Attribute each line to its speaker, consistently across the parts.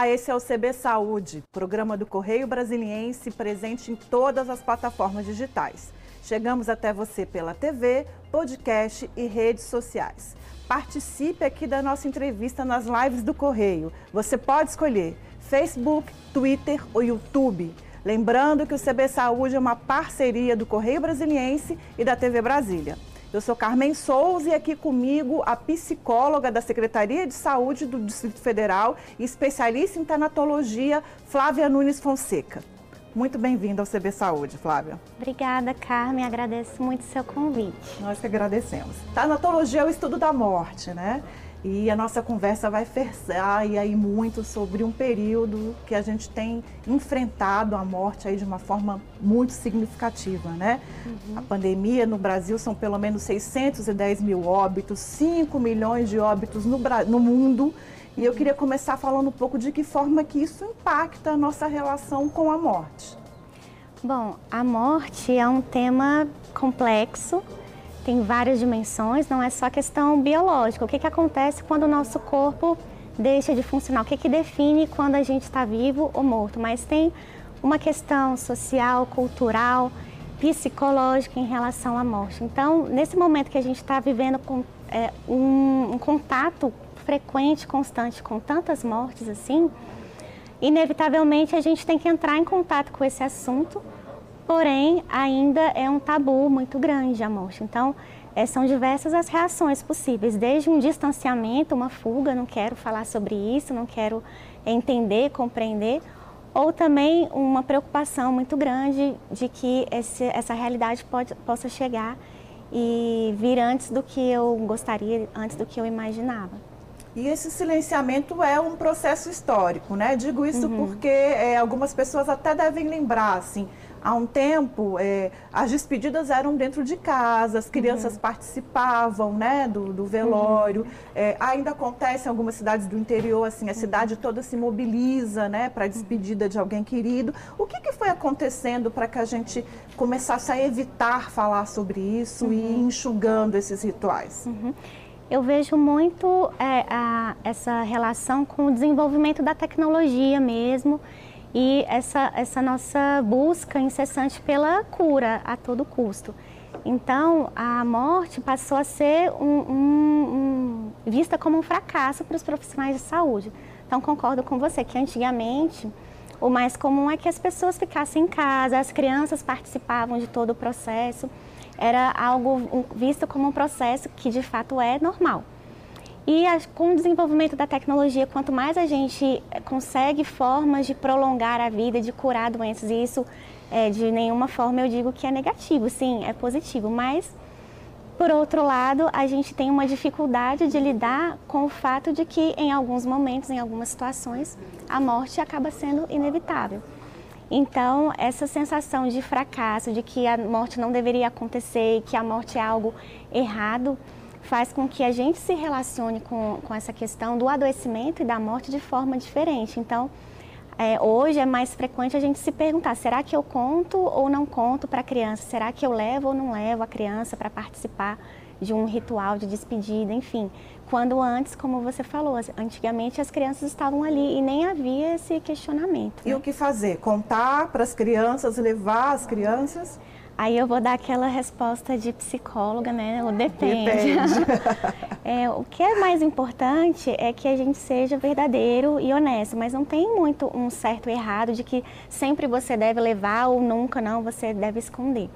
Speaker 1: Olá, esse é o CB Saúde, programa do Correio Brasiliense presente em todas as plataformas digitais. Chegamos até você pela TV, podcast e redes sociais. Participe aqui da nossa entrevista nas lives do Correio. Você pode escolher Facebook, Twitter ou YouTube. Lembrando que o CB Saúde é uma parceria do Correio Brasiliense e da TV Brasília. Eu sou Carmen Souza e aqui comigo a psicóloga da Secretaria de Saúde do Distrito Federal e especialista em tanatologia, Flávia Nunes Fonseca. Muito bem-vinda ao CB Saúde, Flávia.
Speaker 2: Obrigada, Carmen. Agradeço muito o seu convite.
Speaker 1: Nós que agradecemos. Tanatologia é o estudo da morte, né? E a nossa conversa vai versar e aí muito sobre um período que a gente tem enfrentado a morte aí de uma forma muito significativa, né? Uhum. A pandemia no Brasil são pelo menos 610 mil óbitos, 5 milhões de óbitos no, no mundo. E eu queria começar falando um pouco de que forma que isso impacta a nossa relação com a morte.
Speaker 2: Bom, a morte é um tema complexo tem várias dimensões, não é só questão biológica. O que, que acontece quando o nosso corpo deixa de funcionar? O que, que define quando a gente está vivo ou morto? Mas tem uma questão social, cultural, psicológica em relação à morte. Então, nesse momento que a gente está vivendo com é, um, um contato frequente, constante com tantas mortes assim, inevitavelmente a gente tem que entrar em contato com esse assunto porém ainda é um tabu muito grande a morte. Então, é, são diversas as reações possíveis, desde um distanciamento, uma fuga, não quero falar sobre isso, não quero entender, compreender, ou também uma preocupação muito grande de que esse, essa realidade pode, possa chegar e vir antes do que eu gostaria, antes do que eu imaginava.
Speaker 1: E esse silenciamento é um processo histórico, né? Digo isso uhum. porque é, algumas pessoas até devem lembrar, assim, há um tempo, é, as despedidas eram dentro de casa, as crianças uhum. participavam né, do, do velório. Uhum. É, ainda acontece em algumas cidades do interior, assim, a uhum. cidade toda se mobiliza né, para a despedida de alguém querido. O que, que foi acontecendo para que a gente começasse a evitar falar sobre isso e ir uhum. enxugando esses rituais?
Speaker 2: Uhum. Eu vejo muito é, a, essa relação com o desenvolvimento da tecnologia mesmo e essa, essa nossa busca incessante pela cura a todo custo. Então, a morte passou a ser um, um, um, vista como um fracasso para os profissionais de saúde. Então, concordo com você que antigamente o mais comum é que as pessoas ficassem em casa, as crianças participavam de todo o processo, era algo visto como um processo que de fato é normal. E com o desenvolvimento da tecnologia, quanto mais a gente eh, consegue formas de prolongar a vida, de curar doenças, e isso é, de nenhuma forma eu digo que é negativo, sim, é positivo, mas por outro lado, a gente tem uma dificuldade de lidar com o fato de que em alguns momentos, em algumas situações, a morte acaba sendo inevitável. Então, essa sensação de fracasso, de que a morte não deveria acontecer, que a morte é algo errado, faz com que a gente se relacione com, com essa questão do adoecimento e da morte de forma diferente. Então, é, hoje é mais frequente a gente se perguntar: será que eu conto ou não conto para a criança? Será que eu levo ou não levo a criança para participar de um ritual de despedida? Enfim, quando antes, como você falou, antigamente as crianças estavam ali e nem havia esse questionamento.
Speaker 1: E
Speaker 2: né?
Speaker 1: o que fazer? Contar para as crianças, levar as crianças?
Speaker 2: Aí eu vou dar aquela resposta de psicóloga, né? O depende. depende. é, o que é mais importante é que a gente seja verdadeiro e honesto, mas não tem muito um certo e errado de que sempre você deve levar ou nunca não, você deve esconder.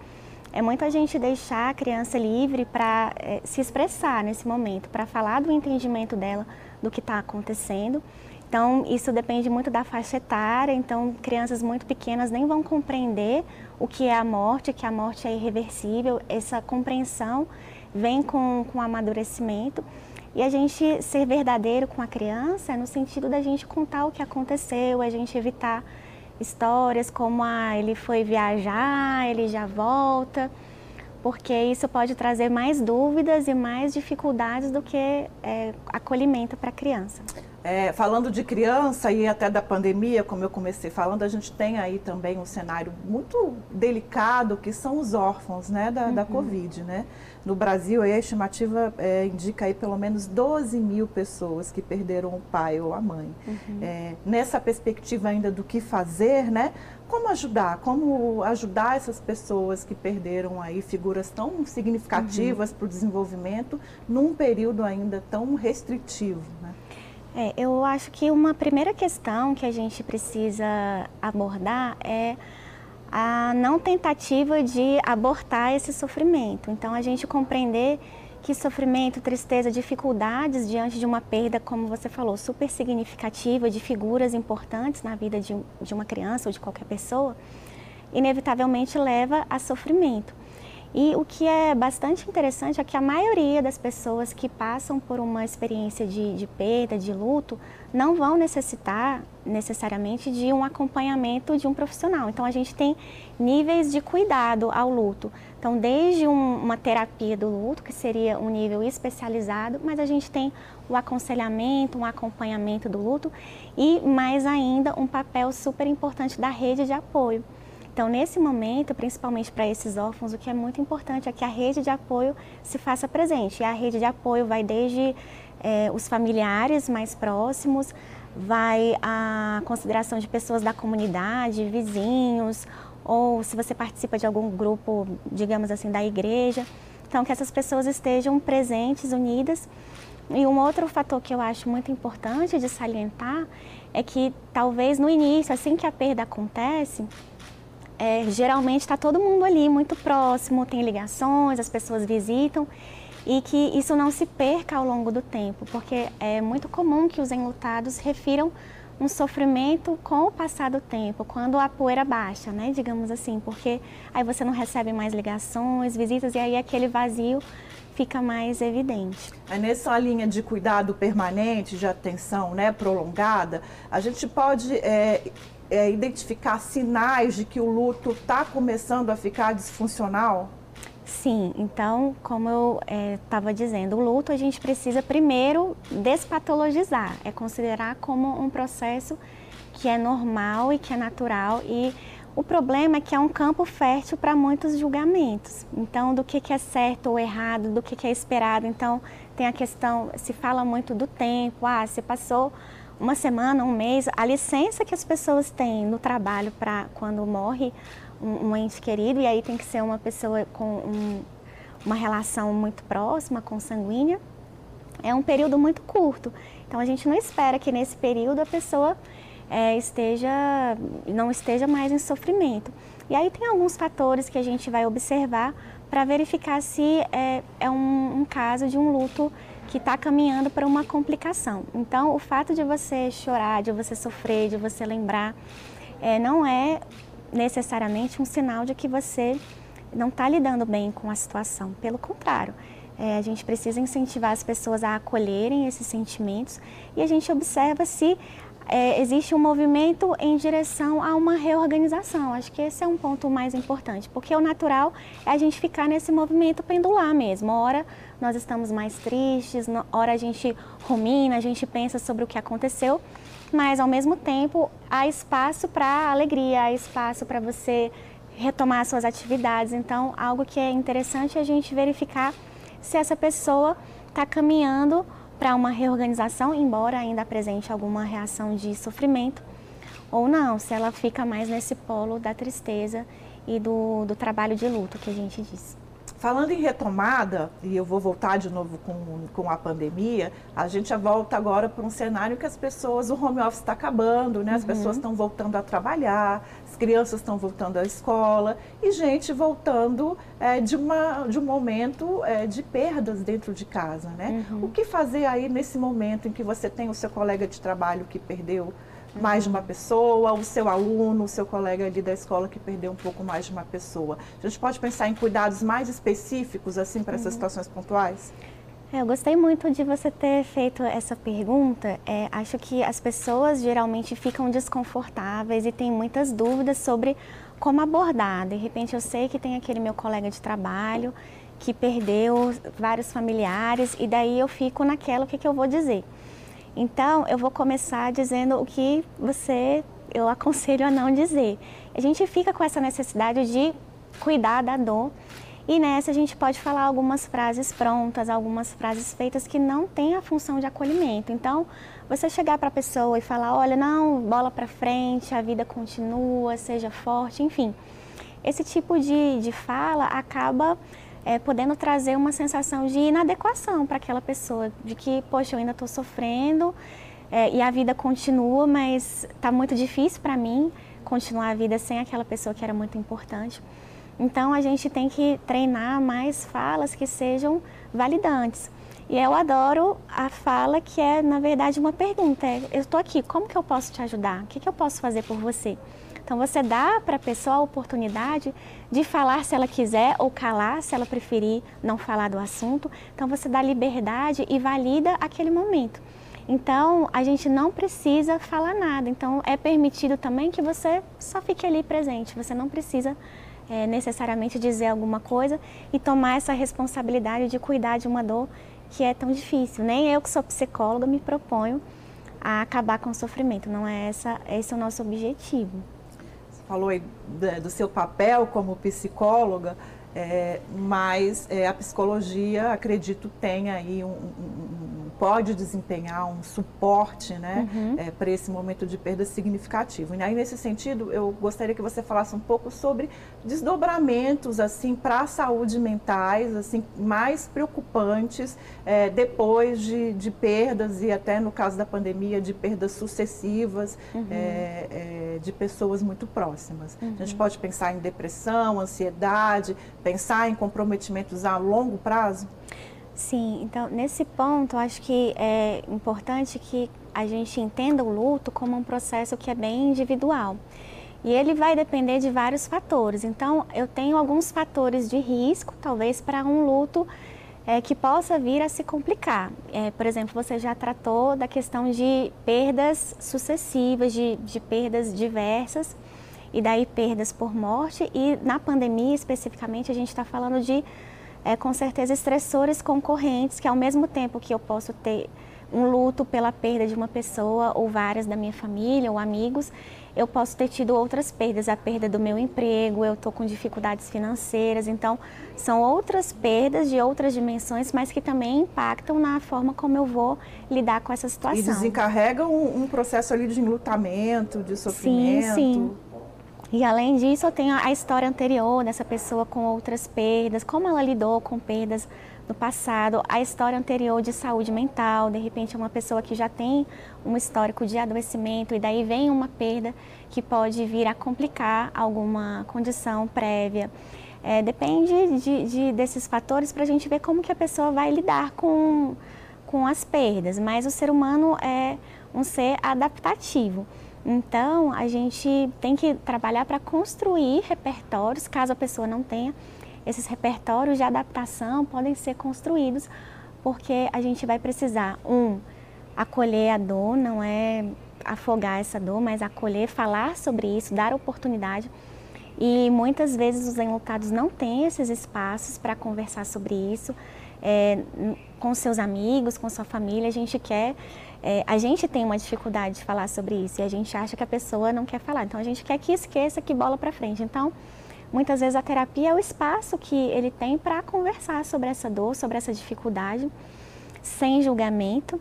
Speaker 2: É muito a gente deixar a criança livre para é, se expressar nesse momento, para falar do entendimento dela do que está acontecendo então, isso depende muito da faixa etária. Então, crianças muito pequenas nem vão compreender o que é a morte, que a morte é irreversível. Essa compreensão vem com, com o amadurecimento. E a gente ser verdadeiro com a criança é no sentido da gente contar o que aconteceu, a gente evitar histórias como ah, ele foi viajar, ele já volta. porque isso pode trazer mais dúvidas e mais dificuldades do que é, acolhimento para a criança.
Speaker 1: É, falando de criança e até da pandemia, como eu comecei falando, a gente tem aí também um cenário muito delicado que são os órfãos né, da, uhum. da Covid. Né? No Brasil, a estimativa é, indica aí pelo menos 12 mil pessoas que perderam o pai ou a mãe. Uhum. É, nessa perspectiva ainda do que fazer, né? Como ajudar? Como ajudar essas pessoas que perderam aí figuras tão significativas uhum. para o desenvolvimento num período ainda tão restritivo, né?
Speaker 2: É, eu acho que uma primeira questão que a gente precisa abordar é a não tentativa de abortar esse sofrimento. Então, a gente compreender que sofrimento, tristeza, dificuldades diante de uma perda, como você falou, super significativa, de figuras importantes na vida de, de uma criança ou de qualquer pessoa, inevitavelmente leva a sofrimento. E o que é bastante interessante é que a maioria das pessoas que passam por uma experiência de, de perda, de luto, não vão necessitar necessariamente de um acompanhamento de um profissional. Então a gente tem níveis de cuidado ao luto. Então desde um, uma terapia do luto, que seria um nível especializado, mas a gente tem o aconselhamento, um acompanhamento do luto e mais ainda um papel super importante da rede de apoio. Então, nesse momento, principalmente para esses órfãos, o que é muito importante é que a rede de apoio se faça presente. E a rede de apoio vai desde é, os familiares mais próximos, vai a consideração de pessoas da comunidade, vizinhos, ou se você participa de algum grupo, digamos assim, da igreja. Então, que essas pessoas estejam presentes, unidas. E um outro fator que eu acho muito importante de salientar é que talvez no início, assim que a perda acontece, é, geralmente está todo mundo ali muito próximo, tem ligações, as pessoas visitam e que isso não se perca ao longo do tempo, porque é muito comum que os enlutados refiram um sofrimento com o passar do tempo, quando a poeira baixa, né, digamos assim, porque aí você não recebe mais ligações, visitas e aí aquele vazio fica mais evidente.
Speaker 1: É nessa linha de cuidado permanente, de atenção né, prolongada, a gente pode é, é, identificar sinais de que o luto está começando a ficar disfuncional?
Speaker 2: Sim, então, como eu estava é, dizendo, o luto a gente precisa primeiro despatologizar, é considerar como um processo que é normal e que é natural e o problema é que é um campo fértil para muitos julgamentos. Então, do que, que é certo ou errado, do que, que é esperado. Então, tem a questão, se fala muito do tempo, ah, se passou uma semana, um mês, a licença que as pessoas têm no trabalho para quando morre um, um, ente querido, e aí tem que ser uma pessoa com um, uma relação muito próxima, consanguínea, é um período muito curto. Então a gente não espera que nesse período a pessoa é, esteja, não esteja mais em sofrimento. E aí tem alguns fatores que a gente vai observar para verificar se é, é um, um caso de um luto que está caminhando para uma complicação. Então, o fato de você chorar, de você sofrer, de você lembrar, é, não é necessariamente um sinal de que você não está lidando bem com a situação. Pelo contrário, é, a gente precisa incentivar as pessoas a acolherem esses sentimentos e a gente observa se é, existe um movimento em direção a uma reorganização. Acho que esse é um ponto mais importante, porque o natural é a gente ficar nesse movimento pendular mesmo. Ora nós estamos mais tristes, ora a gente rumina, a gente pensa sobre o que aconteceu, mas ao mesmo tempo há espaço para alegria, há espaço para você retomar suas atividades. Então, algo que é interessante é a gente verificar se essa pessoa está caminhando para uma reorganização, embora ainda apresente alguma reação de sofrimento, ou não, se ela fica mais nesse polo da tristeza e do, do trabalho de luto que a gente disse.
Speaker 1: Falando em retomada, e eu vou voltar de novo com, com a pandemia, a gente já volta agora para um cenário que as pessoas, o home office está acabando, né? As uhum. pessoas estão voltando a trabalhar, as crianças estão voltando à escola e gente voltando é, de, uma, de um momento é, de perdas dentro de casa, né? Uhum. O que fazer aí nesse momento em que você tem o seu colega de trabalho que perdeu mais de uma pessoa, o seu aluno, o seu colega ali da escola que perdeu um pouco mais de uma pessoa. A gente pode pensar em cuidados mais específicos, assim, para essas uhum. situações pontuais?
Speaker 2: É, eu gostei muito de você ter feito essa pergunta. É, acho que as pessoas geralmente ficam desconfortáveis e têm muitas dúvidas sobre como abordar. De repente eu sei que tem aquele meu colega de trabalho que perdeu vários familiares e daí eu fico naquela o que, que eu vou dizer. Então eu vou começar dizendo o que você eu aconselho a não dizer. A gente fica com essa necessidade de cuidar da dor e nessa a gente pode falar algumas frases prontas, algumas frases feitas que não têm a função de acolhimento. Então, você chegar para a pessoa e falar, olha, não, bola para frente, a vida continua, seja forte, enfim. Esse tipo de, de fala acaba é, podendo trazer uma sensação de inadequação para aquela pessoa, de que, poxa, eu ainda estou sofrendo é, e a vida continua, mas está muito difícil para mim continuar a vida sem aquela pessoa que era muito importante. Então a gente tem que treinar mais falas que sejam validantes. E eu adoro a fala que é, na verdade, uma pergunta. É, eu estou aqui, como que eu posso te ajudar? O que, que eu posso fazer por você? Então você dá para a pessoa a oportunidade de falar se ela quiser ou calar se ela preferir não falar do assunto. Então você dá liberdade e valida aquele momento. Então a gente não precisa falar nada. Então é permitido também que você só fique ali presente. Você não precisa é, necessariamente dizer alguma coisa e tomar essa responsabilidade de cuidar de uma dor que é tão difícil. Nem eu que sou psicóloga me proponho a acabar com o sofrimento. Não é essa, esse é o nosso objetivo.
Speaker 1: Você falou aí do seu papel como psicóloga, é, mas é, a psicologia, acredito, tem aí um, um, pode desempenhar um suporte né, uhum. é, para esse momento de perda significativo. E aí, nesse sentido, eu gostaria que você falasse um pouco sobre desdobramentos assim para a saúde mentais assim mais preocupantes é, depois de, de, perdas e até no caso da pandemia de perdas sucessivas uhum. é, é de pessoas muito próximas. Uhum. A gente uhum. pode pensar em depressão, ansiedade, pensar em comprometimentos a longo prazo?
Speaker 2: Sim, então nesse ponto acho que é importante que a gente entenda o luto como um processo que é bem individual. E ele vai depender de vários fatores. Então, eu tenho alguns fatores de risco, talvez para um luto é, que possa vir a se complicar. É, por exemplo, você já tratou da questão de perdas sucessivas, de, de perdas diversas, e daí perdas por morte. E na pandemia, especificamente, a gente está falando de é, com certeza estressores concorrentes, que ao mesmo tempo que eu posso ter um luto pela perda de uma pessoa ou várias da minha família ou amigos, eu posso ter tido outras perdas, a perda do meu emprego, eu estou com dificuldades financeiras, então são outras perdas de outras dimensões, mas que também impactam na forma como eu vou lidar com essa situação. E
Speaker 1: desencarregam um, um processo ali de enlutamento, de sofrimento.
Speaker 2: Sim, sim. E além disso, eu tenho a história anterior dessa pessoa com outras perdas, como ela lidou com perdas no passado, a história anterior de saúde mental, de repente é uma pessoa que já tem um histórico de adoecimento e daí vem uma perda que pode vir a complicar alguma condição prévia. É, depende de, de, desses fatores para a gente ver como que a pessoa vai lidar com, com as perdas, mas o ser humano é um ser adaptativo. Então, a gente tem que trabalhar para construir repertórios, caso a pessoa não tenha. Esses repertórios de adaptação podem ser construídos porque a gente vai precisar, um, acolher a dor, não é afogar essa dor, mas acolher, falar sobre isso, dar oportunidade. E muitas vezes os enlutados não têm esses espaços para conversar sobre isso. É, com seus amigos, com sua família, a gente quer é, a gente tem uma dificuldade de falar sobre isso e a gente acha que a pessoa não quer falar. Então a gente quer que esqueça, que bola para frente. Então, muitas vezes a terapia é o espaço que ele tem para conversar sobre essa dor, sobre essa dificuldade, sem julgamento.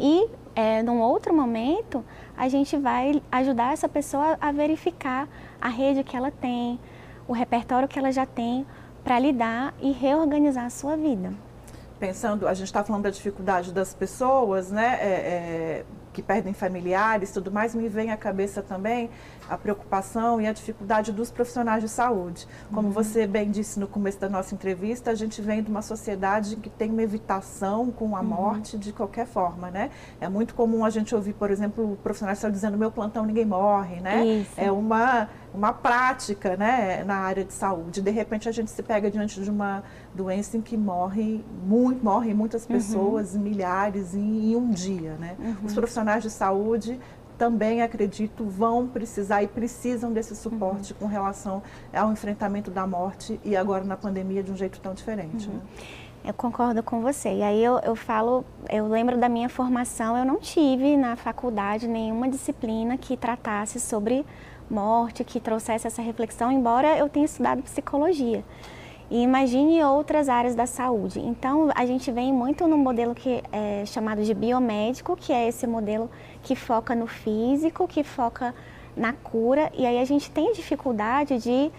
Speaker 2: E é, num outro momento, a gente vai ajudar essa pessoa a verificar a rede que ela tem, o repertório que ela já tem para lidar e reorganizar a sua vida
Speaker 1: pensando, a gente está falando da dificuldade das pessoas, né, é, é, que perdem familiares, tudo mais, me vem à cabeça também a preocupação e a dificuldade dos profissionais de saúde. Como uhum. você bem disse no começo da nossa entrevista, a gente vem de uma sociedade que tem uma evitação com a uhum. morte de qualquer forma, né? É muito comum a gente ouvir, por exemplo, profissionais de saúde dizendo meu plantão ninguém morre, né? Isso. É uma uma prática, né, na área de saúde. De repente a gente se pega diante de uma doença em que morre muito, morrem muitas uhum. pessoas, uhum. milhares em, em, um dia, né? Os uhum. profissionais de saúde também acredito vão precisar e precisam desse suporte uhum. com relação ao enfrentamento da morte e agora na pandemia de um jeito tão diferente. Uhum. Né?
Speaker 2: Eu concordo com você. E aí eu, eu falo, eu lembro da minha formação, eu não tive na faculdade nenhuma disciplina que tratasse sobre morte, que trouxesse essa reflexão, embora eu tenha estudado psicologia. E imagine outras áreas da saúde. Então, a gente vem muito no modelo que é chamado de biomédico, que é esse modelo que foca no físico, que foca na cura, e aí a gente tem dificuldade de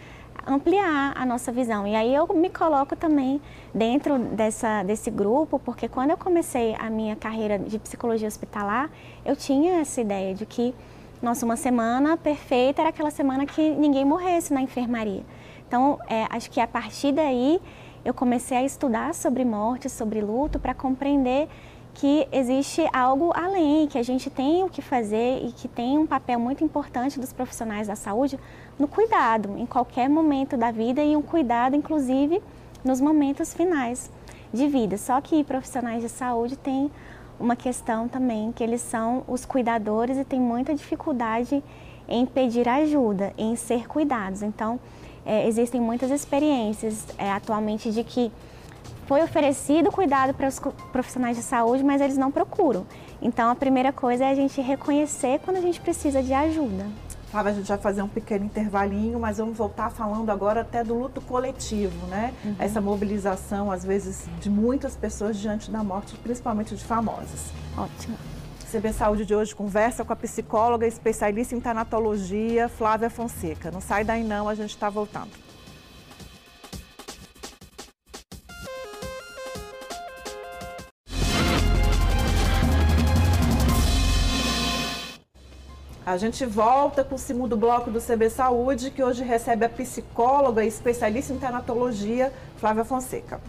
Speaker 2: ampliar a nossa visão. E aí eu me coloco também dentro dessa, desse grupo, porque quando eu comecei a minha carreira de psicologia hospitalar, eu tinha essa ideia de que, nossa, uma semana perfeita era aquela semana que ninguém morresse na enfermaria. Então, é, acho que a partir daí eu comecei a estudar sobre morte, sobre luto, para compreender que existe algo além, que a gente tem o que fazer e que tem um papel muito importante dos profissionais da saúde no cuidado, em qualquer momento da vida e um cuidado, inclusive, nos momentos finais de vida. Só que profissionais de saúde têm uma questão também, que eles são os cuidadores e têm muita dificuldade em pedir ajuda, em ser cuidados. Então, é, existem muitas experiências é, atualmente de que foi oferecido cuidado para os profissionais de saúde, mas eles não procuram. Então, a primeira coisa é a gente reconhecer quando a gente precisa de ajuda.
Speaker 1: Flávia, a gente vai fazer um pequeno intervalinho, mas vamos voltar falando agora até do luto coletivo, né? Uhum. Essa mobilização, às vezes, de muitas pessoas diante da morte, principalmente de famosas.
Speaker 2: Ótimo.
Speaker 1: CB Saúde de hoje conversa com a psicóloga especialista em tanatologia, Flávia Fonseca. Não sai daí não, a gente está voltando. A gente volta com o segundo bloco do CB Saúde, que hoje recebe a psicóloga especialista em tanatologia, Flávia Fonseca.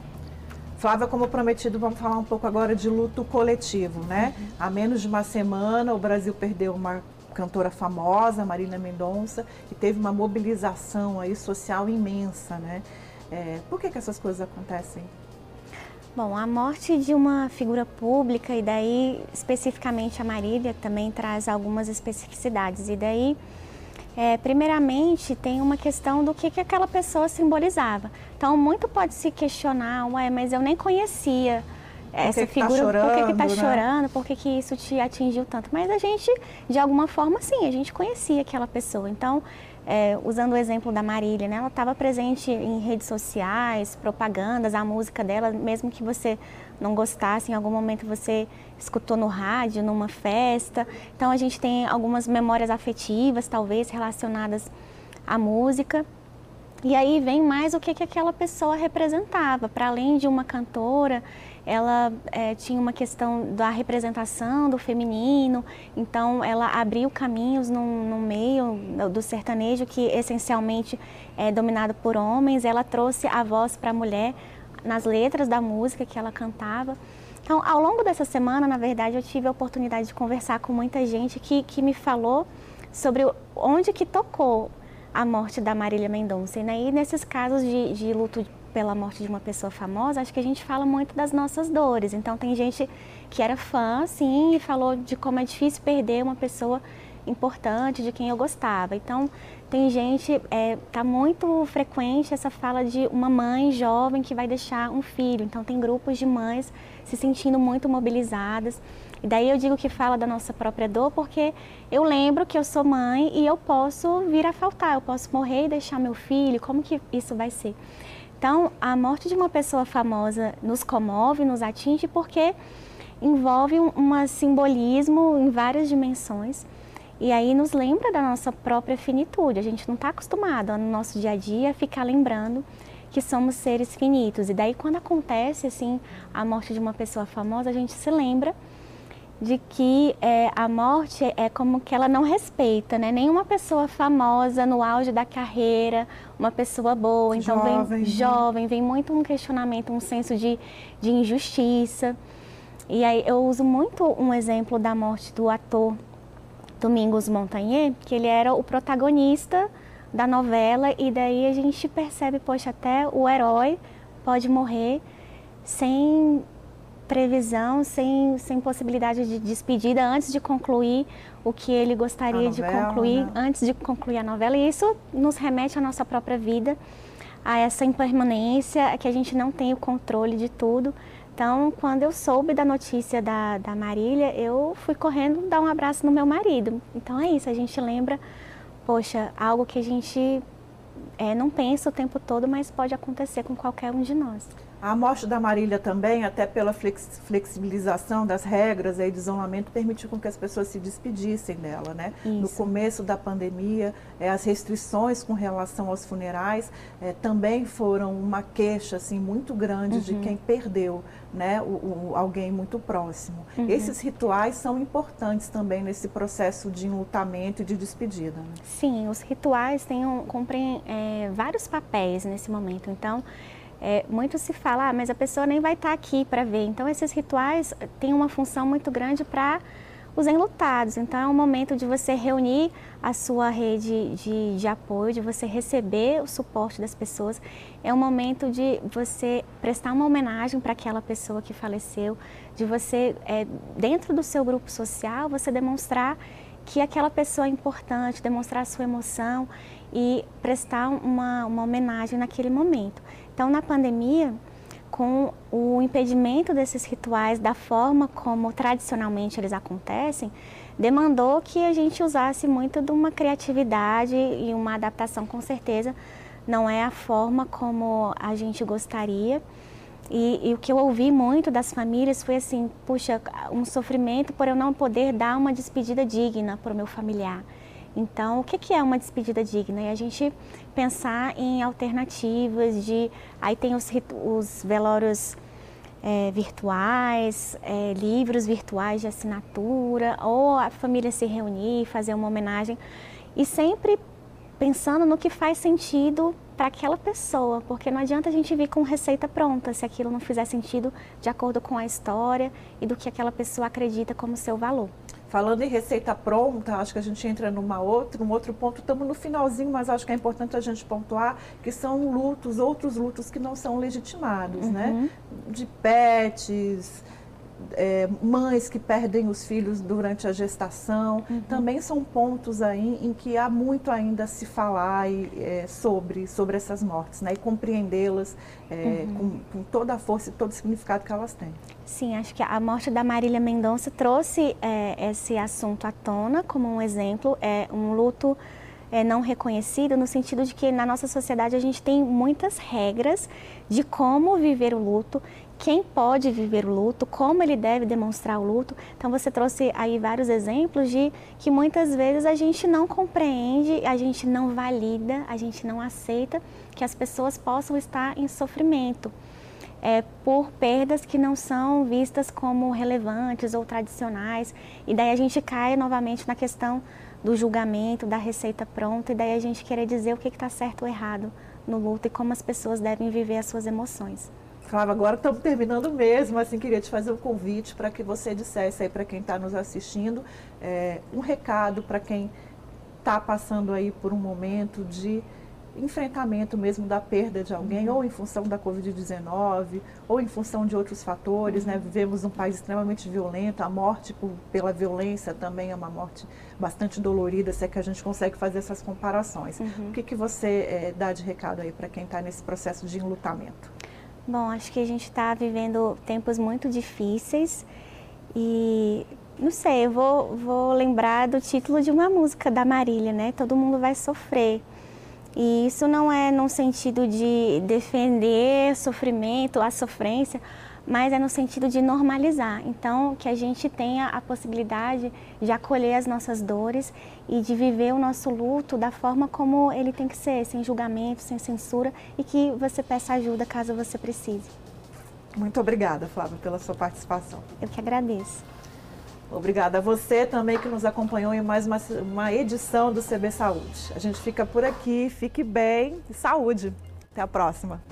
Speaker 1: Flávia, como prometido, vamos falar um pouco agora de luto coletivo, né? Uhum. Há menos de uma semana, o Brasil perdeu uma cantora famosa, Marina Mendonça, e teve uma mobilização aí social imensa, né? É, por que, que essas coisas acontecem?
Speaker 2: Bom, a morte de uma figura pública e daí especificamente a Marília também traz algumas especificidades e daí é, primeiramente tem uma questão do que, que aquela pessoa simbolizava. Então muito pode se questionar, ué, mas eu nem conhecia essa que tá figura, tá chorando, por que está né? chorando, por que, que isso te atingiu tanto. Mas a gente, de alguma forma, sim, a gente conhecia aquela pessoa. Então é, usando o exemplo da Marília, né? ela estava presente em redes sociais, propagandas, a música dela, mesmo que você não gostasse, em algum momento você escutou no rádio, numa festa. Então a gente tem algumas memórias afetivas, talvez, relacionadas à música. E aí vem mais o que, que aquela pessoa representava, para além de uma cantora, ela é, tinha uma questão da representação do feminino, então ela abriu caminhos no, meio do sertanejo que essencialmente é dominado por homens, ela trouxe a voz para a mulher nas letras da música que ela cantava. Então, ao longo dessa semana, na verdade, eu tive a oportunidade de conversar com muita gente que, que me falou sobre onde que tocou a morte da Marília Mendonça. E aí, nesses casos de, de luto pela morte de uma pessoa famosa, acho que a gente fala muito das nossas dores. Então tem gente que era fã, sim, e falou de como é difícil perder uma pessoa importante, de quem eu gostava. Então tem gente, é, tá muito frequente essa fala de uma mãe jovem que vai deixar um filho. Então tem grupos de mães se sentindo muito mobilizadas. E daí eu digo que fala da nossa própria dor porque eu lembro que eu sou mãe e eu posso vir a faltar, eu posso morrer e deixar meu filho, como que isso vai ser? Então, a morte de uma pessoa famosa nos comove, nos atinge, porque envolve um, um simbolismo em várias dimensões. E aí nos lembra da nossa própria finitude. A gente não está acostumado no nosso dia a dia a ficar lembrando que somos seres finitos. E daí quando acontece assim a morte de uma pessoa famosa, a gente se lembra de que é, a morte é como que ela não respeita, né? Nenhuma pessoa famosa no auge da carreira, uma pessoa boa, então jovem, vem né? jovem, vem muito um questionamento, um senso de, de injustiça. E aí eu uso muito um exemplo da morte do ator Domingos Montagnier, que ele era o protagonista da novela e daí a gente percebe, poxa, até o herói pode morrer sem previsão, sem, sem possibilidade de despedida antes de concluir o que ele gostaria novela, de concluir, né? antes de concluir a novela. E isso nos remete à nossa própria vida, a essa impermanência, que a gente não tem o controle de tudo. Então, quando eu soube da notícia da, da Marília, eu fui correndo dar um abraço no meu marido. Então é isso, a gente lembra, poxa, algo que a gente é, não pensa o tempo todo, mas pode acontecer com qualquer um de nós.
Speaker 1: A morte da Marília também, até pela flexibilização das regras aí de isolamento, permitiu com que as pessoas se despedissem dela, né? Isso. No começo da pandemia, é, as restrições com relação aos funerais é, também foram uma queixa assim muito grande uhum. de quem perdeu, né, o, o alguém muito próximo. Uhum. Esses rituais são importantes também nesse processo de enlutamento e de despedida. Né?
Speaker 2: Sim, os rituais têm um, cumprem é, vários papéis nesse momento. Então é, muito se fala, ah, mas a pessoa nem vai estar tá aqui para ver. Então, esses rituais têm uma função muito grande para os enlutados. Então, é um momento de você reunir a sua rede de, de apoio, de você receber o suporte das pessoas. É um momento de você prestar uma homenagem para aquela pessoa que faleceu, de você, é, dentro do seu grupo social, você demonstrar que aquela pessoa é importante, demonstrar a sua emoção e prestar uma, uma homenagem naquele momento. Então, na pandemia, com o impedimento desses rituais da forma como tradicionalmente eles acontecem, demandou que a gente usasse muito de uma criatividade e uma adaptação, com certeza, não é a forma como a gente gostaria. E, e, o que eu ouvi muito das famílias foi assim, puxa, um sofrimento por eu não poder dar uma despedida digna para o meu familiar. Então, o que é uma despedida digna? E a gente pensar em alternativas de... Aí tem os, os velórios é, virtuais, é, livros virtuais de assinatura, ou a família se reunir, fazer uma homenagem. E sempre pensando no que faz sentido para aquela pessoa, porque não adianta a gente vir com receita pronta se aquilo não fizer sentido de acordo com a história e do que aquela pessoa acredita como seu valor.
Speaker 1: Falando em receita pronta, acho que a gente entra numa outra, num outro ponto, estamos no finalzinho, mas acho que é importante a gente pontuar que são lutos, outros lutos que não são legitimados, né? uhum. né? De pets, é, mães que perdem os filhos durante a gestação, uhum. também são pontos aí em que há muito ainda a se falar e, é, sobre, sobre essas mortes, né? E compreendê-las é, uhum. com, com, toda a força e todo o significado que elas têm.
Speaker 2: Sim, acho que a morte da Marília Mendonça trouxe é, esse assunto à tona como um exemplo, é um luto é, não reconhecido no sentido de que na nossa sociedade a gente tem muitas regras de como viver o luto quem pode viver o luto, como ele deve demonstrar o luto. Então você trouxe aí vários exemplos de que muitas vezes a gente não compreende, a gente não valida, a gente não aceita que as pessoas possam estar em sofrimento. É, por perdas que não são vistas como relevantes ou tradicionais. E daí a gente cai novamente na questão do julgamento, da receita pronta, e daí a gente querer dizer o que está certo ou errado no luto e como as pessoas devem viver as suas emoções.
Speaker 1: Flávia, agora estamos terminando mesmo, assim, queria te fazer um convite para que você dissesse aí para quem está nos assistindo, é, um recado para quem está passando aí por um momento de enfrentamento mesmo da perda de alguém, uhum. ou em função da Covid-19, ou em função de outros fatores, né? uhum. né? Vivemos um país extremamente violento, a morte por, pela violência também é uma morte bastante dolorida, se é que a gente consegue fazer essas comparações. Uhum. O que, que você é, dá de recado aí para quem está nesse processo de enlutamento?
Speaker 2: Bom, acho que a gente está vivendo tempos muito difíceis e não sei, eu vou, vou lembrar do título de uma música da Marília, né? Todo mundo vai sofrer. E isso não é no sentido de defender sofrimento, a sofrência, mas é no sentido de normalizar. Então, que a gente tenha a possibilidade de acolher as nossas dores e de viver o nosso luto da forma como ele tem que ser, sem julgamento, sem censura e que você peça ajuda caso você precise.
Speaker 1: Muito obrigada, Flávia, pela sua participação.
Speaker 2: Eu que agradeço.
Speaker 1: Obrigada a você também que nos acompanhou em mais uma, uma edição do CB Saúde. A gente fica por aqui, fique bem e saúde. Até a próxima.